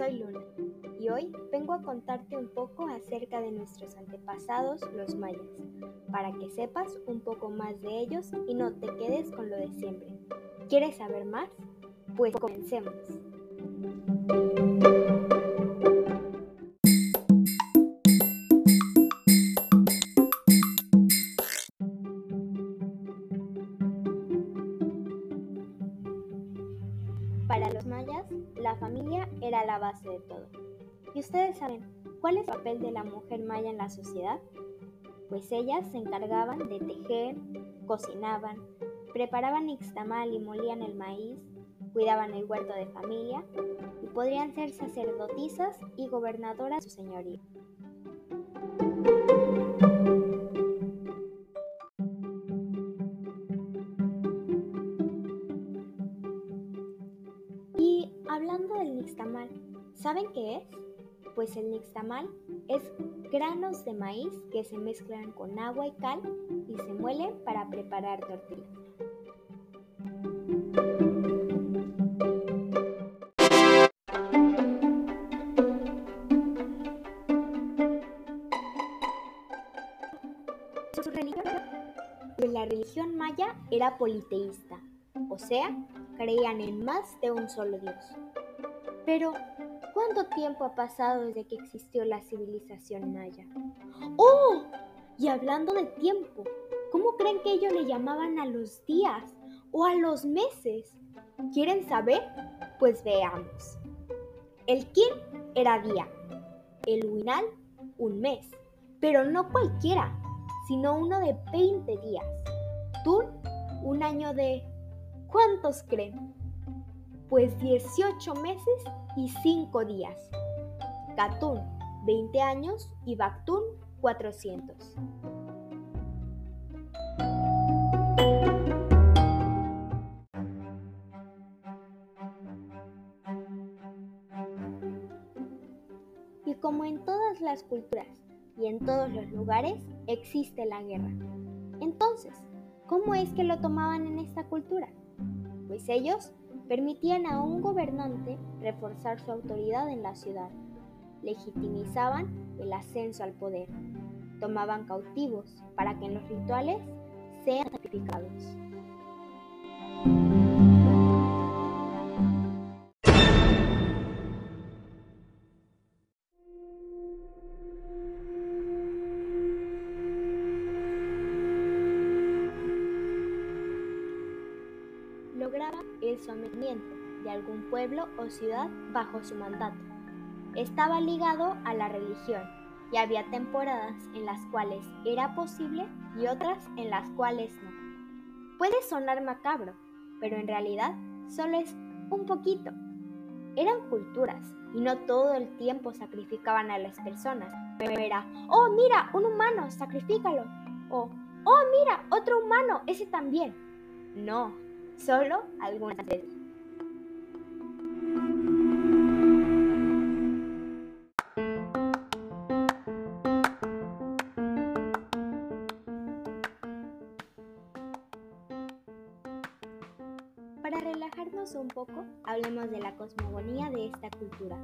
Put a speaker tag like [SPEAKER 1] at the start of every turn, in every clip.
[SPEAKER 1] soy Luna y hoy vengo a contarte un poco acerca de nuestros antepasados, los mayas, para que sepas un poco más de ellos y no te quedes con lo de siempre. ¿Quieres saber más? Pues comencemos. La familia era la base de todo. ¿Y ustedes saben cuál es el papel de la mujer maya en la sociedad? Pues ellas se encargaban de tejer, cocinaban, preparaban ixtamal y molían el maíz, cuidaban el huerto de familia y podrían ser sacerdotisas y gobernadoras de su señoría. Hablando del nixtamal, ¿saben qué es? Pues el nixtamal es granos de maíz que se mezclan con agua y cal y se muelen para preparar tortillas. Su religión, la religión maya era politeísta, o sea, creían en más de un solo Dios. Pero, ¿cuánto tiempo ha pasado desde que existió la civilización maya? ¡Oh! Y hablando de tiempo, ¿cómo creen que ellos le llamaban a los días o a los meses? ¿Quieren saber? Pues veamos. El kin era día, el huinal un mes, pero no cualquiera, sino uno de 20 días. Tun un año de... ¿Cuántos creen? Pues 18 meses y 5 días. Katun 20 años y Baktun 400. Y como en todas las culturas y en todos los lugares existe la guerra. Entonces, ¿cómo es que lo tomaban en esta cultura? Pues ellos permitían a un gobernante reforzar su autoridad en la ciudad, legitimizaban el ascenso al poder, tomaban cautivos para que en los rituales sean sacrificados. Lograba el sometimiento de algún pueblo o ciudad bajo su mandato. Estaba ligado a la religión y había temporadas en las cuales era posible y otras en las cuales no. Puede sonar macabro, pero en realidad solo es un poquito. Eran culturas y no todo el tiempo sacrificaban a las personas, pero era, oh mira, un humano, sacrifícalo. O, oh mira, otro humano, ese también. No, solo algunas veces. Para relajarnos un poco, hablemos de la cosmogonía de esta cultura.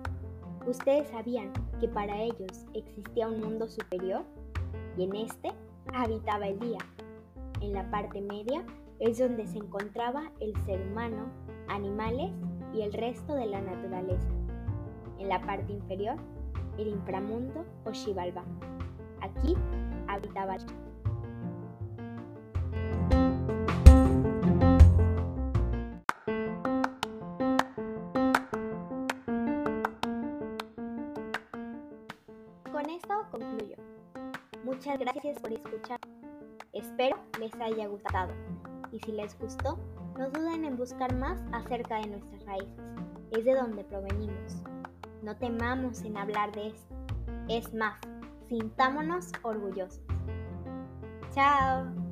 [SPEAKER 1] ¿Ustedes sabían que para ellos existía un mundo superior? Y en este habitaba el día. En la parte media es donde se encontraba el ser humano, animales y el resto de la naturaleza. En la parte inferior, el inframundo o Xibalbá. Aquí habitaba Con esto concluyo. Muchas gracias por escuchar. Espero les haya gustado y si les gustó, no duden en buscar más acerca de nuestras raíces. Es de donde provenimos. No temamos en hablar de esto. Es más, sintámonos orgullosos. Chao.